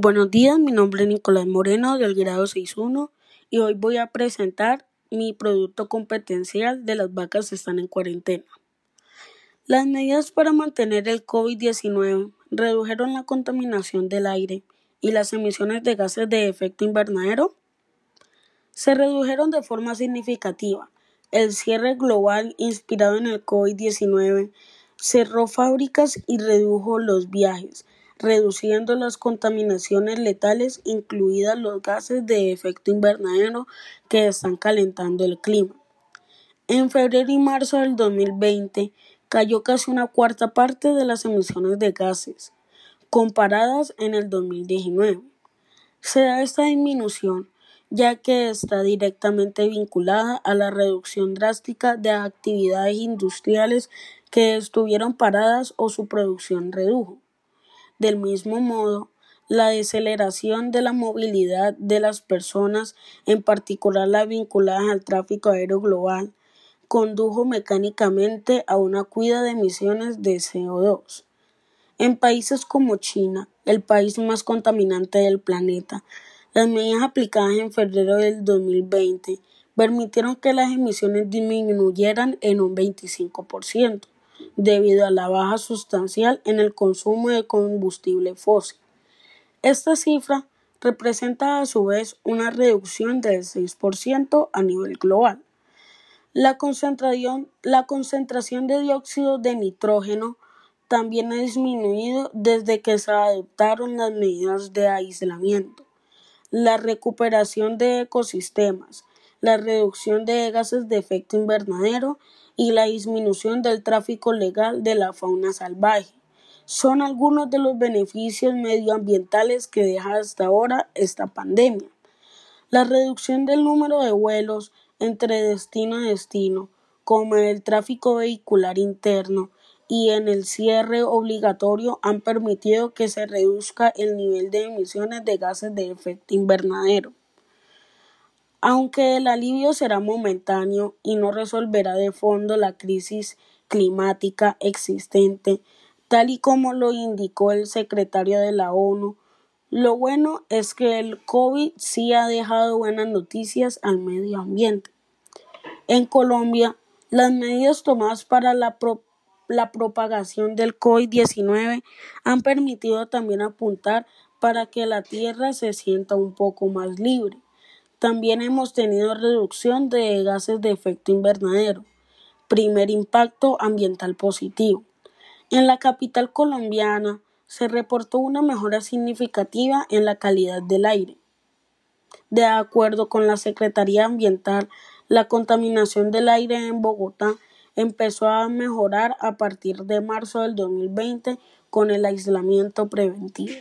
Buenos días, mi nombre es Nicolás Moreno del grado 6.1 y hoy voy a presentar mi producto competencial de las vacas que están en cuarentena. Las medidas para mantener el COVID-19 redujeron la contaminación del aire y las emisiones de gases de efecto invernadero se redujeron de forma significativa. El cierre global inspirado en el COVID-19 cerró fábricas y redujo los viajes, reduciendo las contaminaciones letales, incluidas los gases de efecto invernadero que están calentando el clima. En febrero y marzo del 2020 cayó casi una cuarta parte de las emisiones de gases, comparadas en el 2019. Se da esta disminución ya que está directamente vinculada a la reducción drástica de actividades industriales que estuvieron paradas o su producción redujo. Del mismo modo, la deceleración de la movilidad de las personas, en particular las vinculadas al tráfico aéreo global, condujo mecánicamente a una cuida de emisiones de CO2. En países como China, el país más contaminante del planeta, las medidas aplicadas en febrero del 2020 permitieron que las emisiones disminuyeran en un 25% debido a la baja sustancial en el consumo de combustible fósil. Esta cifra representa a su vez una reducción del 6% a nivel global. La concentración, la concentración de dióxido de nitrógeno también ha disminuido desde que se adoptaron las medidas de aislamiento. La recuperación de ecosistemas, la reducción de gases de efecto invernadero y la disminución del tráfico legal de la fauna salvaje. Son algunos de los beneficios medioambientales que deja hasta ahora esta pandemia. La reducción del número de vuelos entre destino y destino, como el tráfico vehicular interno y en el cierre obligatorio han permitido que se reduzca el nivel de emisiones de gases de efecto invernadero. Aunque el alivio será momentáneo y no resolverá de fondo la crisis climática existente, tal y como lo indicó el secretario de la ONU, lo bueno es que el COVID sí ha dejado buenas noticias al medio ambiente. En Colombia, las medidas tomadas para la, la propagación del COVID-19 han permitido también apuntar para que la tierra se sienta un poco más libre. También hemos tenido reducción de gases de efecto invernadero, primer impacto ambiental positivo. En la capital colombiana se reportó una mejora significativa en la calidad del aire. De acuerdo con la Secretaría Ambiental, la contaminación del aire en Bogotá empezó a mejorar a partir de marzo del 2020 con el aislamiento preventivo.